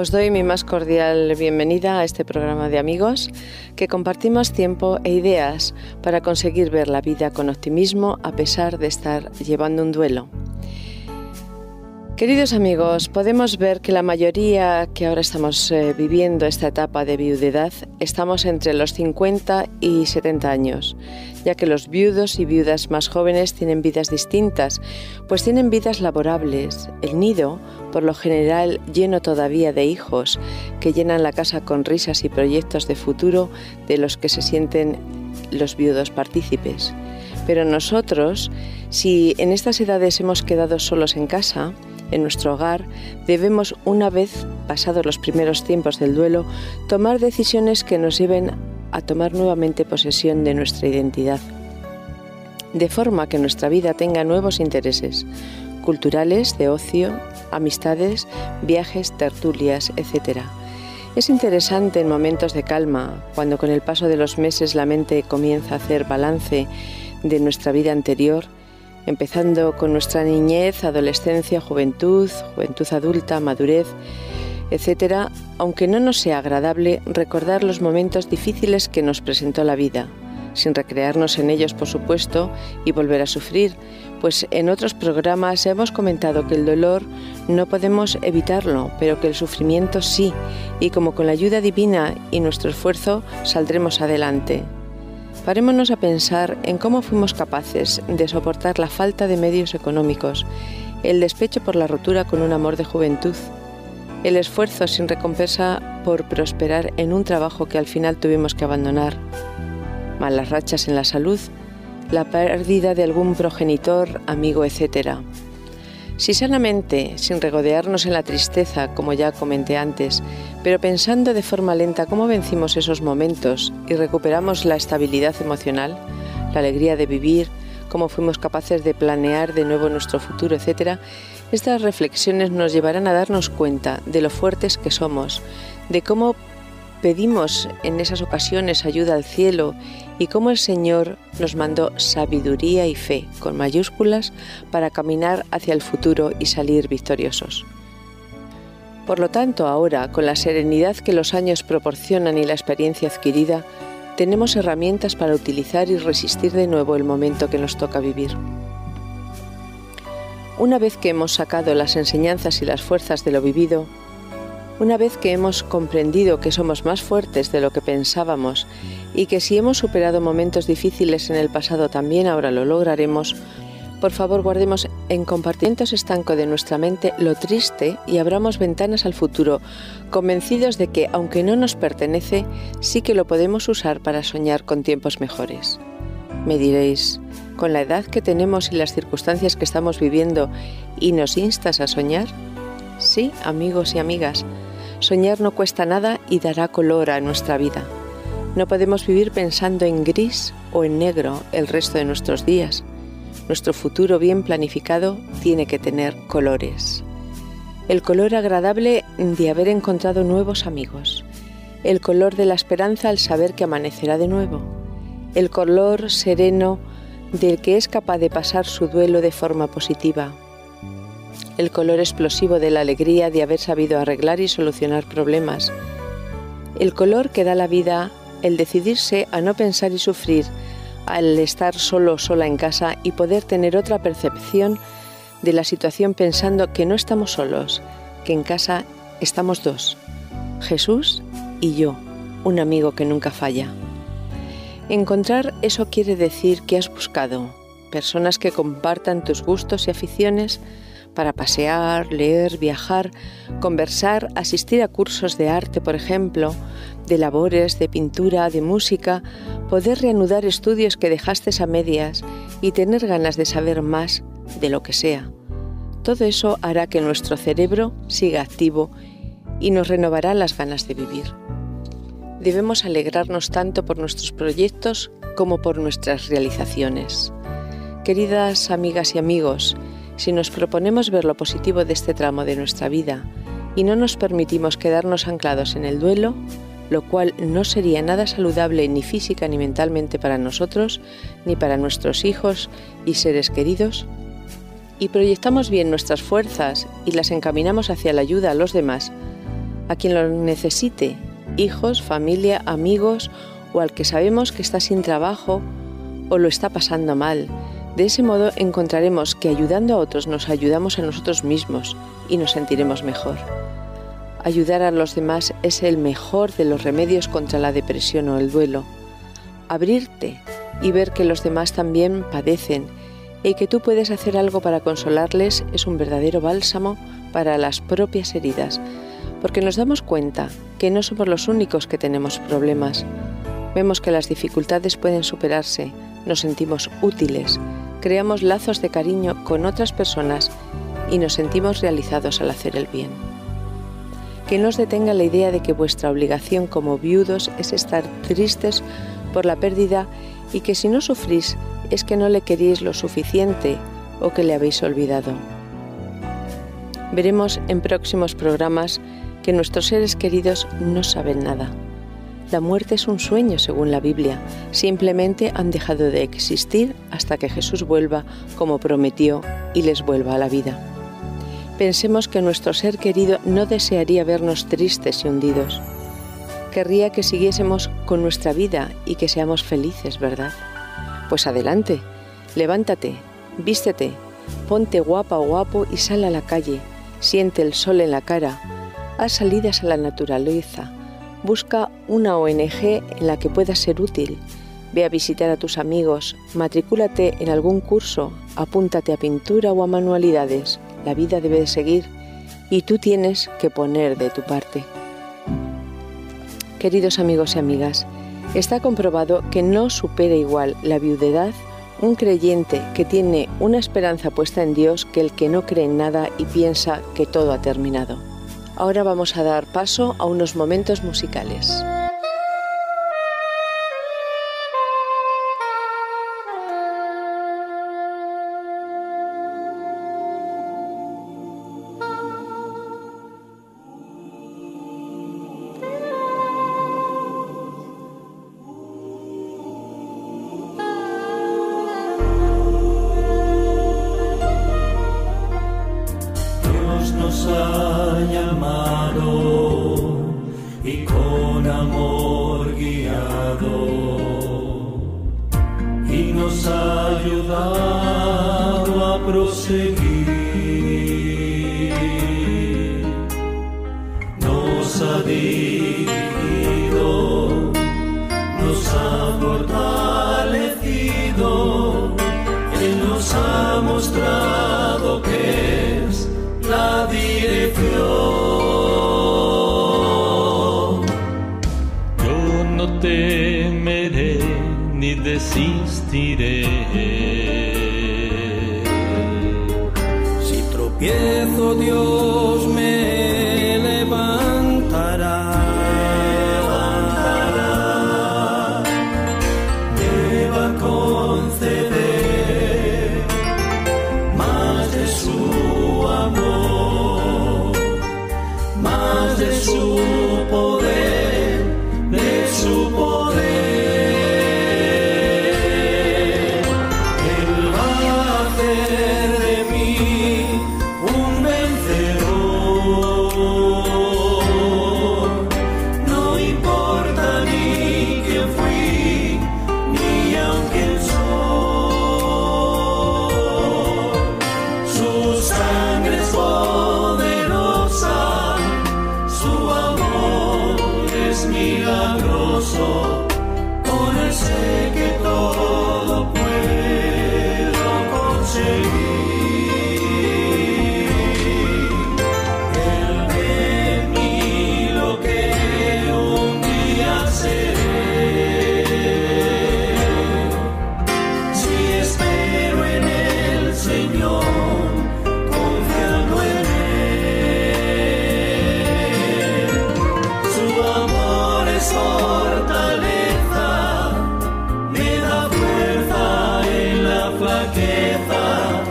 Os doy mi más cordial bienvenida a este programa de amigos que compartimos tiempo e ideas para conseguir ver la vida con optimismo a pesar de estar llevando un duelo. Queridos amigos, podemos ver que la mayoría que ahora estamos eh, viviendo esta etapa de viudedad estamos entre los 50 y 70 años, ya que los viudos y viudas más jóvenes tienen vidas distintas, pues tienen vidas laborables. El nido, por lo general lleno todavía de hijos, que llenan la casa con risas y proyectos de futuro de los que se sienten los viudos partícipes. Pero nosotros, si en estas edades hemos quedado solos en casa, en nuestro hogar, debemos, una vez pasados los primeros tiempos del duelo, tomar decisiones que nos lleven a tomar nuevamente posesión de nuestra identidad, de forma que nuestra vida tenga nuevos intereses culturales, de ocio, amistades, viajes, tertulias, etc. Es interesante en momentos de calma, cuando con el paso de los meses la mente comienza a hacer balance de nuestra vida anterior, empezando con nuestra niñez, adolescencia, juventud, juventud adulta, madurez, etc., aunque no nos sea agradable recordar los momentos difíciles que nos presentó la vida, sin recrearnos en ellos, por supuesto, y volver a sufrir, pues en otros programas hemos comentado que el dolor no podemos evitarlo, pero que el sufrimiento sí, y como con la ayuda divina y nuestro esfuerzo saldremos adelante. Parémonos a pensar en cómo fuimos capaces de soportar la falta de medios económicos, el despecho por la rotura con un amor de juventud, el esfuerzo sin recompensa por prosperar en un trabajo que al final tuvimos que abandonar, malas rachas en la salud, la pérdida de algún progenitor, amigo, etc. Si sanamente, sin regodearnos en la tristeza, como ya comenté antes, pero pensando de forma lenta cómo vencimos esos momentos y recuperamos la estabilidad emocional, la alegría de vivir, cómo fuimos capaces de planear de nuevo nuestro futuro, etc., estas reflexiones nos llevarán a darnos cuenta de lo fuertes que somos, de cómo pedimos en esas ocasiones ayuda al cielo y cómo el Señor nos mandó sabiduría y fe con mayúsculas para caminar hacia el futuro y salir victoriosos. Por lo tanto, ahora, con la serenidad que los años proporcionan y la experiencia adquirida, tenemos herramientas para utilizar y resistir de nuevo el momento que nos toca vivir. Una vez que hemos sacado las enseñanzas y las fuerzas de lo vivido, una vez que hemos comprendido que somos más fuertes de lo que pensábamos y que si hemos superado momentos difíciles en el pasado también ahora lo lograremos, por favor, guardemos en compartimentos estanco de nuestra mente lo triste y abramos ventanas al futuro, convencidos de que, aunque no nos pertenece, sí que lo podemos usar para soñar con tiempos mejores. Me diréis, con la edad que tenemos y las circunstancias que estamos viviendo, ¿y nos instas a soñar? Sí, amigos y amigas, soñar no cuesta nada y dará color a nuestra vida. No podemos vivir pensando en gris o en negro el resto de nuestros días. Nuestro futuro bien planificado tiene que tener colores. El color agradable de haber encontrado nuevos amigos. El color de la esperanza al saber que amanecerá de nuevo. El color sereno del que es capaz de pasar su duelo de forma positiva. El color explosivo de la alegría de haber sabido arreglar y solucionar problemas. El color que da la vida el decidirse a no pensar y sufrir, al estar solo o sola en casa y poder tener otra percepción de la situación pensando que no estamos solos, que en casa estamos dos, Jesús y yo, un amigo que nunca falla. Encontrar eso quiere decir que has buscado personas que compartan tus gustos y aficiones para pasear, leer, viajar, conversar, asistir a cursos de arte, por ejemplo, de labores, de pintura, de música, poder reanudar estudios que dejaste a medias y tener ganas de saber más de lo que sea. Todo eso hará que nuestro cerebro siga activo y nos renovará las ganas de vivir. Debemos alegrarnos tanto por nuestros proyectos como por nuestras realizaciones. Queridas amigas y amigos, si nos proponemos ver lo positivo de este tramo de nuestra vida y no nos permitimos quedarnos anclados en el duelo, lo cual no sería nada saludable ni física ni mentalmente para nosotros, ni para nuestros hijos y seres queridos, y proyectamos bien nuestras fuerzas y las encaminamos hacia la ayuda a los demás, a quien lo necesite, hijos, familia, amigos o al que sabemos que está sin trabajo o lo está pasando mal, de ese modo encontraremos que ayudando a otros nos ayudamos a nosotros mismos y nos sentiremos mejor. Ayudar a los demás es el mejor de los remedios contra la depresión o el duelo. Abrirte y ver que los demás también padecen y que tú puedes hacer algo para consolarles es un verdadero bálsamo para las propias heridas, porque nos damos cuenta que no somos los únicos que tenemos problemas. Vemos que las dificultades pueden superarse, nos sentimos útiles creamos lazos de cariño con otras personas y nos sentimos realizados al hacer el bien. Que no os detenga la idea de que vuestra obligación como viudos es estar tristes por la pérdida y que si no sufrís es que no le queréis lo suficiente o que le habéis olvidado. Veremos en próximos programas que nuestros seres queridos no saben nada la muerte es un sueño según la Biblia. Simplemente han dejado de existir hasta que Jesús vuelva como prometió y les vuelva a la vida. Pensemos que nuestro ser querido no desearía vernos tristes y hundidos. Querría que siguiésemos con nuestra vida y que seamos felices, ¿verdad? Pues adelante, levántate, vístete, ponte guapa o guapo y sal a la calle, siente el sol en la cara, haz salidas a la naturaleza, Busca una ONG en la que puedas ser útil. Ve a visitar a tus amigos, matricúlate en algún curso, apúntate a pintura o a manualidades. La vida debe de seguir y tú tienes que poner de tu parte. Queridos amigos y amigas, está comprobado que no supera igual la viudedad un creyente que tiene una esperanza puesta en Dios que el que no cree en nada y piensa que todo ha terminado. Ahora vamos a dar paso a unos momentos musicales. ayudado a proseguir, nos ha dirigido, nos ha fortalecido, Él nos ha mostrado que es la dirección. Yo no temeré ni desistiré flaqueza,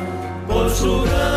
por su gracia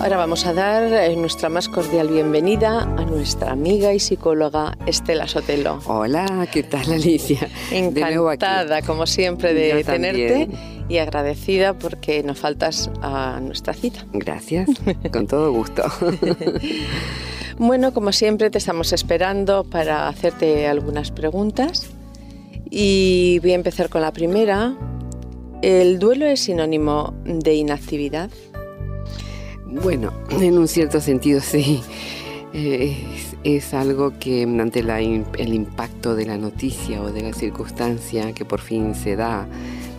Ahora vamos a dar eh, nuestra más cordial bienvenida a nuestra amiga y psicóloga Estela Sotelo. Hola, ¿qué tal Alicia? Encantada, como siempre, de tenerte y agradecida porque nos faltas a nuestra cita. Gracias, con todo gusto. Bueno, como siempre, te estamos esperando para hacerte algunas preguntas. Y voy a empezar con la primera. ¿El duelo es sinónimo de inactividad? Bueno, en un cierto sentido sí. Eh, Es, es algo que ante la el impacto de la noticia o de la circunstancia que por fin se da,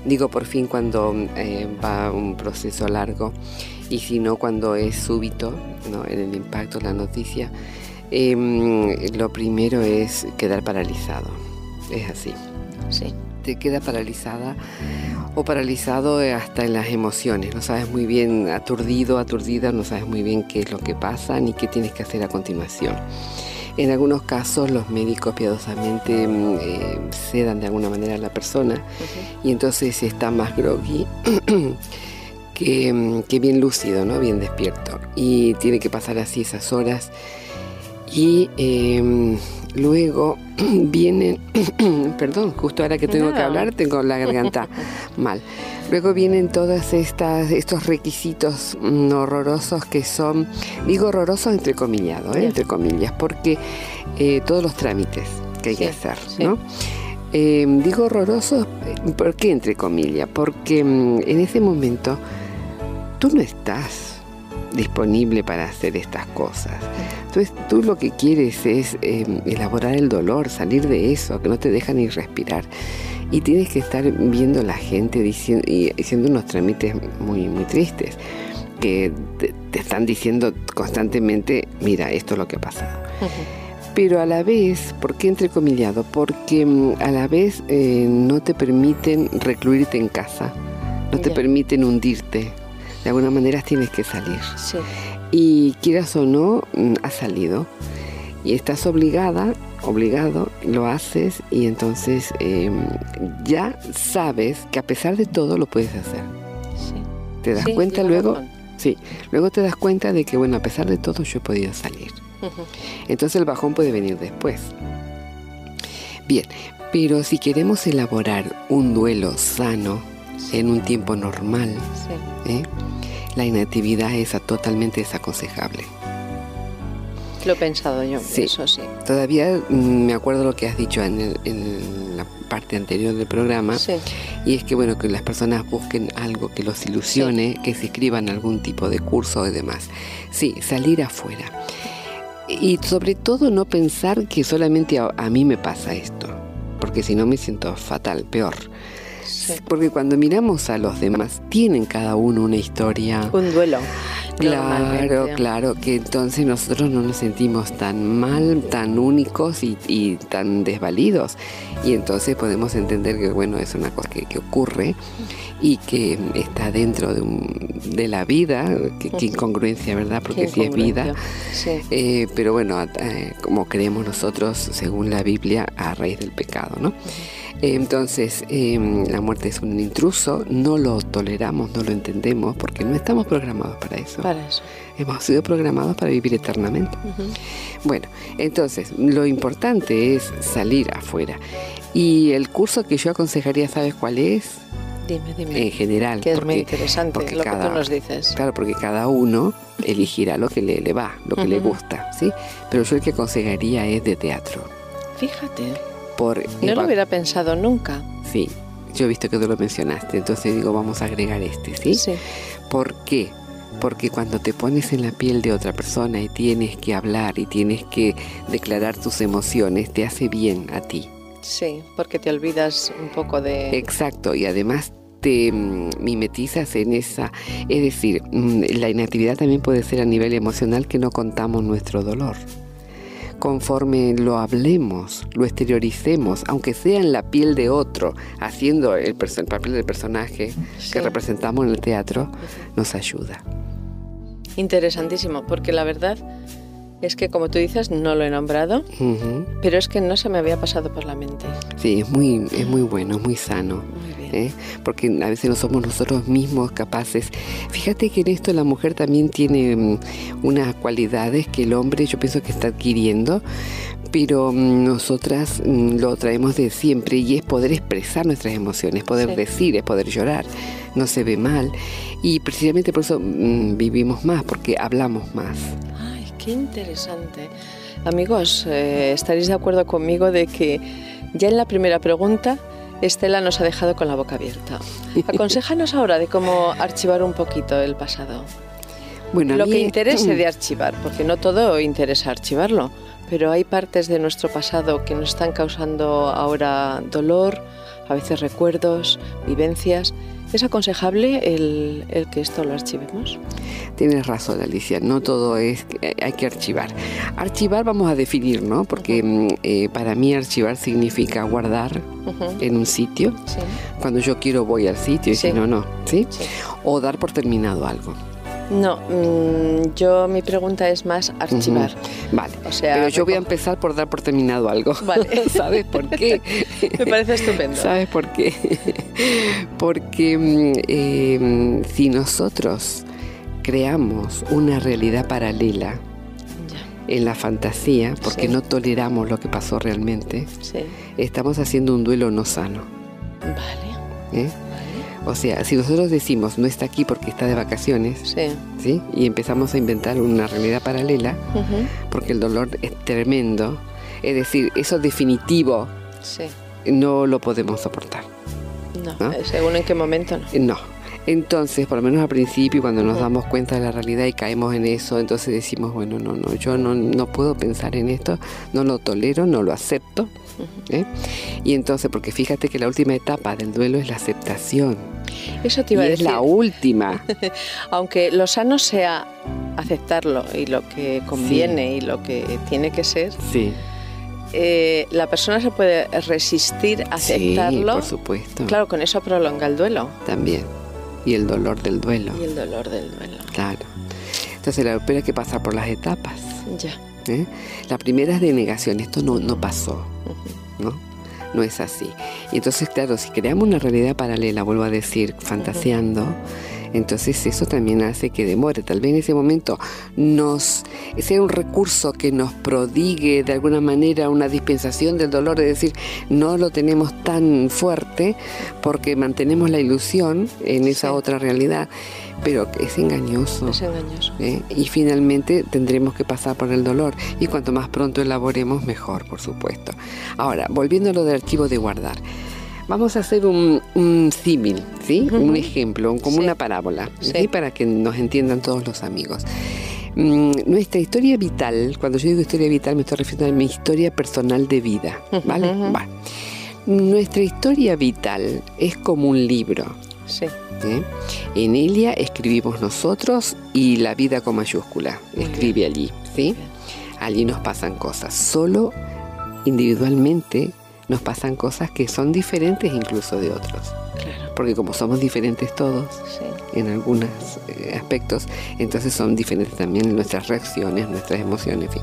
digo por fin cuando eh, va un proceso largo y si no cuando es súbito, ¿no? en el impacto de la noticia, em, lo primero es quedar paralizado. Es así. Sí. te queda paralizada o paralizado eh, hasta en las emociones. No sabes muy bien, aturdido, aturdida, no sabes muy bien qué es lo que pasa ni qué tienes que hacer a continuación. En algunos casos los médicos piadosamente mm, eh, sedan de alguna manera a la persona y entonces está más groggy que, mm, que bien lúcido, ¿no? bien despierto. Y tiene que pasar así esas horas. Y eh, luego vienen, perdón, justo ahora que tengo que hablar tengo la garganta mal. Luego vienen todos estas, estos requisitos mm, horrorosos que son, digo horrorosos entre comillado, ¿eh? Entre comillas, porque eh, todos los trámites que hay que hacer, sí. ¿no? Eh, digo horrorosos, eh, ¿por qué entre comillas? Porque mm, en ese momento tú no estás disponible para hacer estas cosas. Entonces tú lo que quieres es eh, elaborar el dolor, salir de eso, que no te deja ni respirar. Y tienes que estar viendo a la gente diciendo, y haciendo unos trámites muy, muy tristes, que te, te están diciendo constantemente, mira, esto es lo que ha pasado. Pero a la vez, ¿por qué entrecomillado? Porque mm, a la vez eh, no te permiten recluirte en casa, no te permiten hundirte. De alguna manera tienes que salir. Sí. Y quieras o no, mm, has salido. Y estás obligada, obligado, lo haces y entonces eh, ya sabes que a pesar de todo lo puedes hacer. sí. Te das Sí, cuenta luego, razón. sí, luego te das cuenta de que bueno, a pesar de todo yo he podido salir. Entonces el bajón puede venir después. Bien, pero si queremos elaborar un duelo sano en un tiempo normal, Sí. ¿eh? La inactividad es totalmente desaconsejable. Lo he pensado yo, Sí. eso sí. Todavía mm, me acuerdo lo que has dicho en, el- en la parte anterior del programa, Sí. y es que bueno, que las personas busquen algo que los ilusione, que se inscriban a algún tipo de curso y demás. Sí, salir afuera. Y sobre todo no pensar que solamente a, a mí me pasa esto, porque si no me siento fatal, peor. Sí. Porque cuando miramos a los demás, tienen cada uno una historia. Un duelo. Claro, claro, que entonces nosotros no nos sentimos tan mal, tan únicos y, y tan desvalidos. Y entonces podemos entender que, bueno, es una cosa que, que ocurre y que está dentro de, un- de la vida. Ujú. incongruencia, ¿verdad? Porque Qué sí es vida. Sí. Eh, pero bueno, eh, como creemos nosotros, según la Biblia, a raíz del pecado, ¿no? Entonces, eh, la muerte es un intruso, no lo toleramos, no lo entendemos, porque no estamos programados para eso. Para eso. Hemos sido programados para vivir eternamente. Bueno, entonces, lo importante es salir afuera. Y el curso que yo aconsejaría, ¿sabes cuál es? Dime, dime. En general. que es muy interesante porque lo que tú nos dices. Claro, porque cada uno elegirá lo que le, le va, lo que le gusta, ¿sí? Pero yo el que aconsejaría es de teatro. Fíjate, Por no lo hubiera pensado nunca. Sí, yo he visto que tú lo mencionaste, entonces digo, vamos a agregar este, ¿sí? Sí. ¿Por qué? Porque cuando te pones en la piel de otra persona y tienes que hablar y tienes que declarar tus emociones, te hace bien a ti. Sí, porque te olvidas un poco de... Exacto, y además te mm, mimetizas en esa, es decir, mm, la inactividad también puede ser a nivel emocional que no contamos nuestro dolor. Conforme lo hablemos, lo exterioricemos, aunque sea en la piel de otro, haciendo el, papel del personaje Sí. que representamos en el teatro, nos ayuda. Interesantísimo, porque la verdad es que como tú dices, no lo he nombrado, pero es que no se me había pasado por la mente. Sí, es muy, es muy bueno, es muy sano. Muy bien. ¿eh? porque a veces no somos nosotros mismos capaces. Fíjate que en esto la mujer también tiene mm, unas cualidades que el hombre yo pienso que está adquiriendo, pero mm, nosotras mm, lo traemos de siempre y es poder expresar nuestras emociones, poder Sí. decir, es poder llorar, no se ve mal y precisamente por eso vivimos más, porque hablamos más. Ay, qué interesante. Amigos, eh, estaréis de acuerdo conmigo de que ya en la primera pregunta Estela nos ha dejado con la boca abierta. Aconséjanos ahora de cómo archivar un poquito el pasado. Bueno, Lo mí- que interese de archivar, porque no todo interesa archivarlo, pero hay partes de nuestro pasado que nos están causando ahora dolor, a veces recuerdos, vivencias. ¿Es aconsejable el, el que esto lo archivemos? Tienes razón, Alicia, no todo es, hay que archivar. Archivar vamos a definir, ¿no? Porque mm, eh, para mí archivar significa guardar en un sitio. Sí, Cuando yo quiero voy al sitio y Sí. si no, no, ¿sí? sí. O dar por terminado algo. No, mm, yo mi pregunta es más archivar. Vale. O sea, Pero yo voy a empezar por dar por terminado algo. Vale. ¿Sabes por qué? Me parece estupendo. ¿Sabes por qué? Porque mm, eh, si nosotros creamos una realidad paralela Ya, en la fantasía, porque Sí. no toleramos lo que pasó realmente, sí. estamos haciendo un duelo no sano. Vale, ¿eh? O sea, si nosotros decimos no está aquí porque está de vacaciones, Sí. ¿sí? Y empezamos a inventar una realidad paralela, porque el dolor es tremendo, es decir, eso definitivo Sí. no lo podemos soportar. No, ¿No? eh, según en qué momento no. Eh, No. Entonces, por lo menos al principio, cuando nos damos cuenta de la realidad y caemos en eso, entonces decimos, bueno, no, no, yo no, no puedo pensar en esto, no lo tolero, no lo acepto. ¿eh? Y entonces, porque fíjate que la última etapa del duelo es la aceptación. Eso te Y iba a es decir. la última. Aunque lo sano sea aceptarlo y lo que conviene y lo que tiene que ser, Sí. eh, la persona se puede resistir a Sí, aceptarlo. por supuesto. Claro, con eso prolonga el duelo También. Y el dolor del duelo. y el dolor del duelo. Claro. Entonces, la hay que pasar por las etapas. Ya. ¿eh? La primera es de negación, esto no, no pasó. ¿no? No es así. Y entonces, claro, si creamos una realidad paralela, vuelvo a decir, fantaseando, entonces eso también hace que demore. Tal vez en ese momento nos sea un recurso que nos prodigue de alguna manera una dispensación del dolor, es decir, no lo tenemos tan fuerte porque mantenemos la ilusión en esa Sí. otra realidad, pero es engañoso. Es engañoso. ¿eh? y finalmente tendremos que pasar por el dolor y cuanto más pronto elaboremos mejor por supuesto ahora volviendo a lo del archivo de guardar vamos a hacer un, un símil ¿sí? Un ejemplo como Sí. una parábola ¿sí? Sí. para que nos entiendan todos los amigos Mm, nuestra historia vital cuando yo digo historia vital me estoy refiriendo a mi historia personal de vida ¿vale? Va. nuestra historia vital es como un libro Sí. ¿eh? En ella escribimos nosotros y la vida con mayúscula. Muy Escribe allí, ¿sí? Allí nos pasan cosas. Solo individualmente nos pasan cosas que son diferentes incluso de otros. Claro. Porque como somos diferentes todos Sí. en algunos eh, aspectos, entonces son diferentes también nuestras reacciones, nuestras emociones, en fin.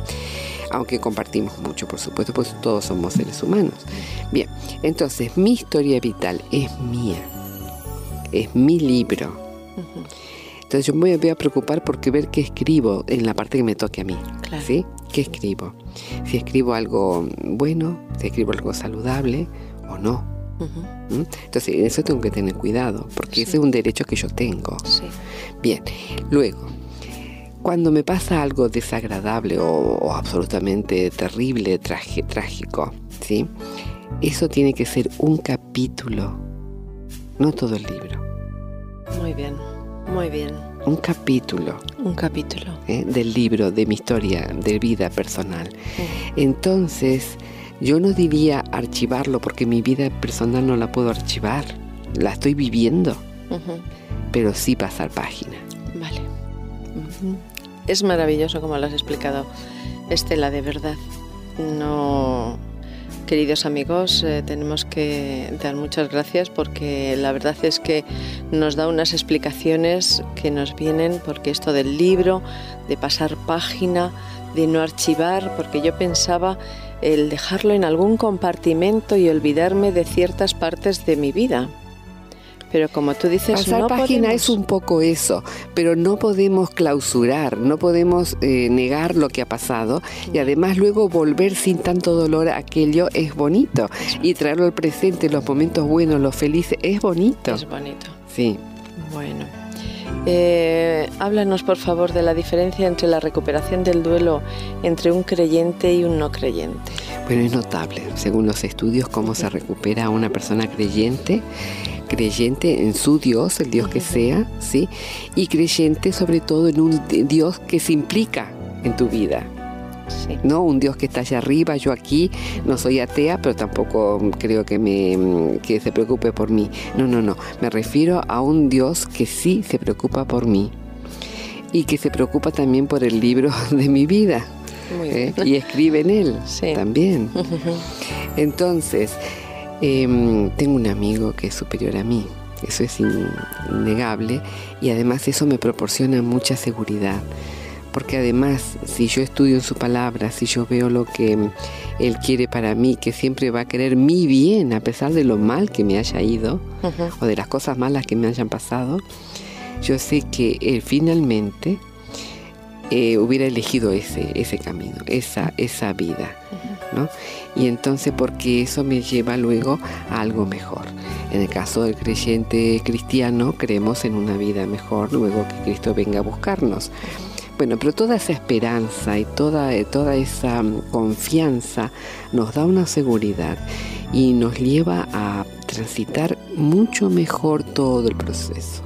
Aunque compartimos mucho, por supuesto, pues todos somos seres humanos. Bien, entonces mi historia vital es mía. Es mi libro. Entonces yo me voy a preocupar porque ver qué escribo en la parte que me toque a mí. Claro. ¿Sí? ¿Qué escribo? Si escribo algo bueno, si escribo algo saludable o no. Ujú. ¿m? Entonces en eso tengo que tener cuidado, porque Sí. ese es un derecho que yo tengo. Sí. Bien, luego, cuando me pasa algo desagradable o, o absolutamente terrible, traje- trágico, ¿sí? Eso tiene que ser un capítulo, no todo el libro, Muy bien. Muy bien. un capítulo. Un capítulo. ¿eh? del libro, de mi historia de vida personal. Entonces, yo no diría archivarlo porque mi vida personal no la puedo archivar, la estoy viviendo, pero sí pasar página. Vale. Es maravilloso como lo has explicado, Estela, de verdad. No, queridos amigos, eh, tenemos que dar muchas gracias porque la verdad es que nos da unas explicaciones que nos vienen porque esto del libro, de pasar página, de no archivar, porque yo pensaba el dejarlo en algún compartimento y olvidarme de ciertas partes de mi vida. Pero como tú dices, Pasar no página podemos. es un poco eso, pero no podemos clausurar, no podemos eh, negar lo que ha pasado y además luego volver sin tanto dolor a aquello es bonito y traerlo al presente, los momentos buenos, los felices, es bonito. Es bonito. Sí. Bueno. Eh, háblanos, por favor, de la diferencia entre la recuperación del duelo entre un creyente y un no creyente. Bueno, es notable, según los estudios, cómo se recupera una persona creyente, creyente en su Dios, el Dios que sea, ¿sí? Y creyente sobre todo en un di- Dios que se implica en tu vida, Sí. ¿no? Un Dios que está allá arriba, yo aquí, no soy atea, pero tampoco creo que, me, que se preocupe por mí. No, no, no, me refiero a un Dios que sí se preocupa por mí y que se preocupa también por el libro de mi vida. Muy ¿eh? Y escribe en él Sí. también. Entonces, em, tengo un amigo que es superior a mí, eso es in- innegable, y además eso me proporciona mucha seguridad, porque además si yo estudio en su palabra, si yo veo lo que Él quiere para mí, que siempre va a querer mi bien, a pesar de lo mal que me haya ido, o de las cosas malas que me hayan pasado, yo sé que Él finalmente eh, hubiera elegido ese, ese camino, esa, esa vida. ¿no? Y entonces porque eso me lleva luego a algo mejor. En el caso del creyente cristiano, creemos en una vida mejor luego que Cristo venga a buscarnos. Bueno, pero toda esa esperanza y toda, toda esa mm, confianza nos da una seguridad y nos lleva a transitar mucho mejor todo el proceso.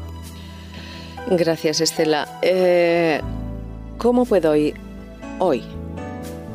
Gracias, Estela. Eh, ¿Cómo puedo hoy, hoy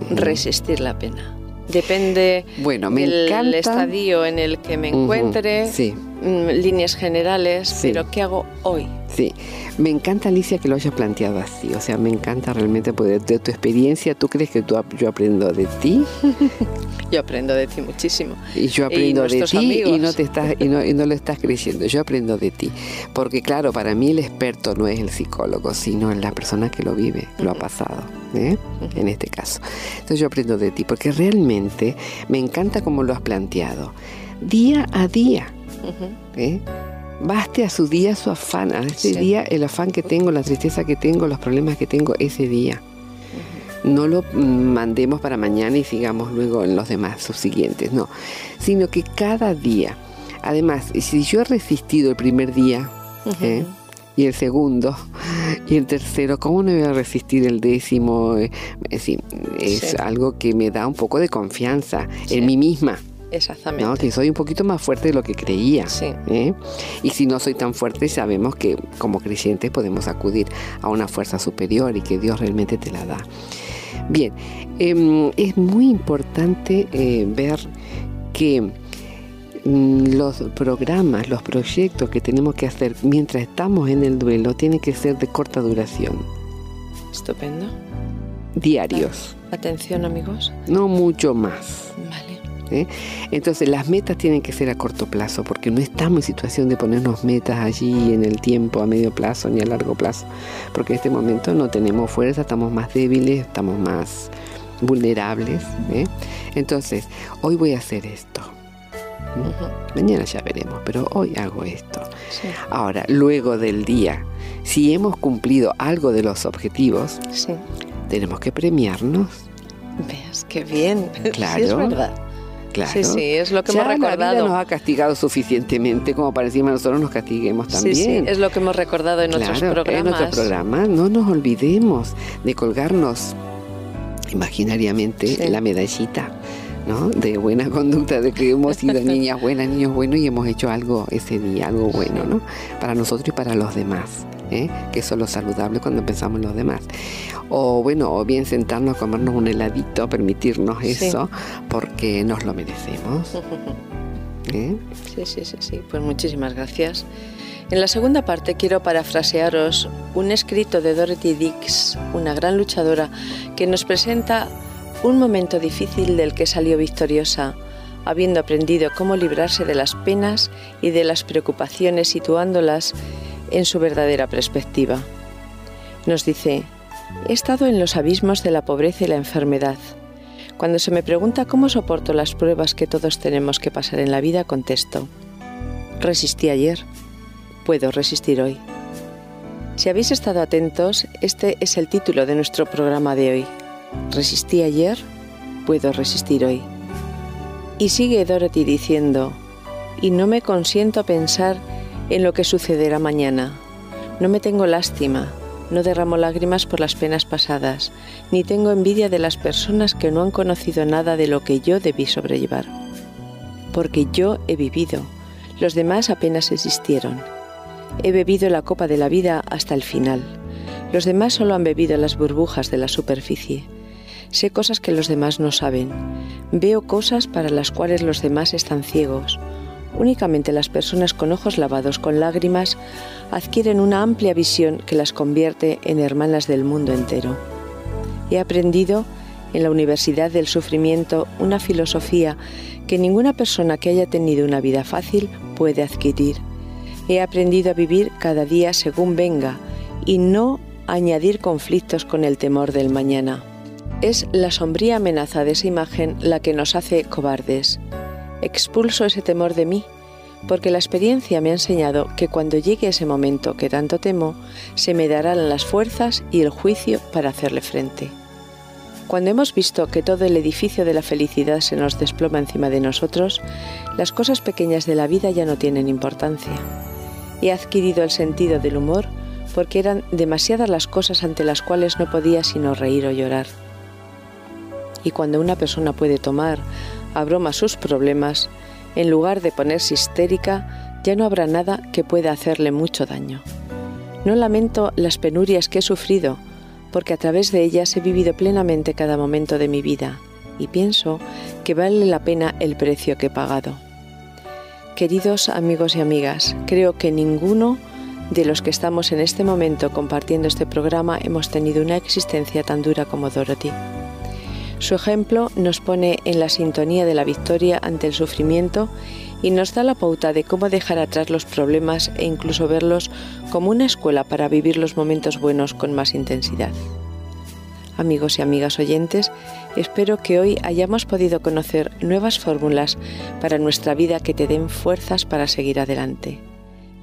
resistir la pena? Depende bueno, me del encanta. estadio en el que me encuentre, sí. mm, líneas generales, Sí. pero ¿qué hago hoy? Sí, me encanta Alicia que lo hayas planteado así, o sea, me encanta realmente porque de tu experiencia, tú crees que tú, yo aprendo de ti Yo aprendo de ti muchísimo. y yo aprendo de ti y no te estás y no, y no lo estás creyendo, yo aprendo de ti, porque claro, para mí el experto no es el psicólogo, sino la persona que lo vive, lo ha pasado, ¿eh? en este caso. Entonces yo aprendo de ti, porque realmente me encanta como lo has planteado, día a día. ¿eh? Baste a su día su afán, a ese Sí. día el afán que tengo, la tristeza que tengo, los problemas que tengo ese día. No lo mandemos para mañana y sigamos luego en los demás subsiguientes, no. Sino que cada día, además, si yo he resistido el primer día, ¿eh? y el segundo, y el tercero, ¿cómo no voy a resistir el décimo? Eh, es Sí. algo que me da un poco de confianza Sí. en mí misma. Exactamente. ¿no? Que soy un poquito más fuerte de lo que creía. Sí. ¿eh? Y si no soy tan fuerte, sabemos que como creyentes podemos acudir a una fuerza superior y que Dios realmente te la da. Bien, em, es muy importante eh, ver que mm, los programas, los proyectos que tenemos que hacer mientras estamos en el duelo tienen que ser de corta duración, Estupendo. diarios, Atención, amigos. no mucho más. Vale. ¿Eh? Entonces las metas tienen que ser a corto plazo porque no estamos en situación de ponernos metas allí en el tiempo, a medio plazo ni a largo plazo, porque en este momento no tenemos fuerza, estamos más débiles, estamos más vulnerables. ¿eh? Entonces, hoy voy a hacer esto. Mañana ya veremos, pero hoy hago esto. Sí. Ahora, luego del día, si hemos cumplido algo de los objetivos, Sí. tenemos que premiarnos. Veas, qué bien. Sí, es Claro. verdad. Claro. Sí, sí, es lo que Ya hemos La vida recordado. nos ha castigado suficientemente como para encima nosotros nos castiguemos también. sí, es lo que hemos recordado en Claro, en programas. otro programa. No nos olvidemos de colgarnos imaginariamente Sí. la medallita. ¿no? de buena conducta, de que hemos sido niñas buenas, niños buenos y hemos hecho algo ese día, algo bueno, ¿no? Para nosotros y para los demás, ¿eh? que eso es lo saludable cuando pensamos en los demás. O bueno, o bien sentarnos a comernos un heladito, permitirnos Sí. eso, porque nos lo merecemos. ¿eh? Sí, sí, sí, sí. Pues muchísimas gracias. En la segunda parte quiero parafrasearos un escrito de Dorothy Dix, una gran luchadora, que nos presenta un momento difícil del que salió victoriosa, habiendo aprendido cómo librarse de las penas y de las preocupaciones situándolas en su verdadera perspectiva. Nos dice, he estado en los abismos de la pobreza y la enfermedad. Cuando se me pregunta cómo soporto las pruebas que todos tenemos que pasar en la vida, contesto, resistí ayer, puedo resistir hoy. Si habéis estado atentos, este es el título de nuestro programa de hoy. Resistí ayer, puedo resistir hoy. Y sigue Dorothy diciendo, y no me consiento a pensar en lo que sucederá mañana. No me tengo lástima, no derramo lágrimas por las penas pasadas, ni tengo envidia de las personas que no han conocido nada de lo que yo debí sobrellevar. Porque yo he vivido, los demás apenas existieron. He bebido la copa de la vida hasta el final. Los demás solo han bebido las burbujas de la superficie. Sé cosas que los demás no saben. Veo cosas para las cuales los demás están ciegos. Únicamente las personas con ojos lavados con lágrimas adquieren una amplia visión que las convierte en hermanas del mundo entero. He aprendido en la Universidad del Sufrimiento una filosofía que ninguna persona que haya tenido una vida fácil puede adquirir. He aprendido a vivir cada día según venga y no añadir conflictos con el temor del mañana. Es la sombría amenaza de esa imagen la que nos hace cobardes. Expulso ese temor de mí, porque la experiencia me ha enseñado que cuando llegue ese momento que tanto temo, se me darán las fuerzas y el juicio para hacerle frente. Cuando hemos visto que todo el edificio de la felicidad se nos desploma encima de nosotros, las cosas pequeñas de la vida ya no tienen importancia. He adquirido el sentido del humor porque eran demasiadas las cosas ante las cuales no podía sino reír o llorar. Y cuando una persona puede tomar a broma sus problemas, en lugar de ponerse histérica, ya no habrá nada que pueda hacerle mucho daño. No lamento las penurias que he sufrido, porque a través de ellas he vivido plenamente cada momento de mi vida y pienso que vale la pena el precio que he pagado. Queridos amigos y amigas, creo que ninguno de los que estamos en este momento compartiendo este programa hemos tenido una existencia tan dura como Dorothy. Su ejemplo nos pone en la sintonía de la victoria ante el sufrimiento y nos da la pauta de cómo dejar atrás los problemas e incluso verlos como una escuela para vivir los momentos buenos con más intensidad. Amigos y amigas oyentes, espero que hoy hayamos podido conocer nuevas fórmulas para nuestra vida que te den fuerzas para seguir adelante.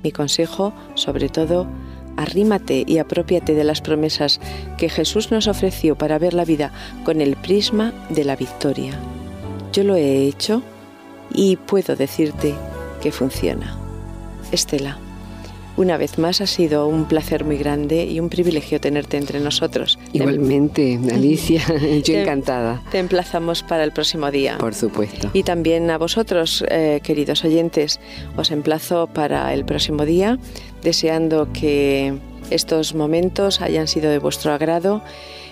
Mi consejo, sobre todo, arrímate y apropiate de las promesas que Jesús nos ofreció para ver la vida con el prisma de la victoria. Yo lo he hecho y puedo decirte que funciona. Estela. Una vez más ha sido un placer muy grande y un privilegio tenerte entre nosotros. Igualmente, Alicia, yo encantada. Te emplazamos para el próximo día. Por supuesto. Y también a vosotros, eh, queridos oyentes, os emplazo para el próximo día, deseando que estos momentos hayan sido de vuestro agrado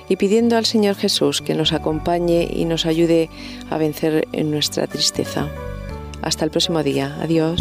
y pidiendo al Señor Jesús que nos acompañe y nos ayude a vencer en nuestra tristeza. Hasta el próximo día. Adiós.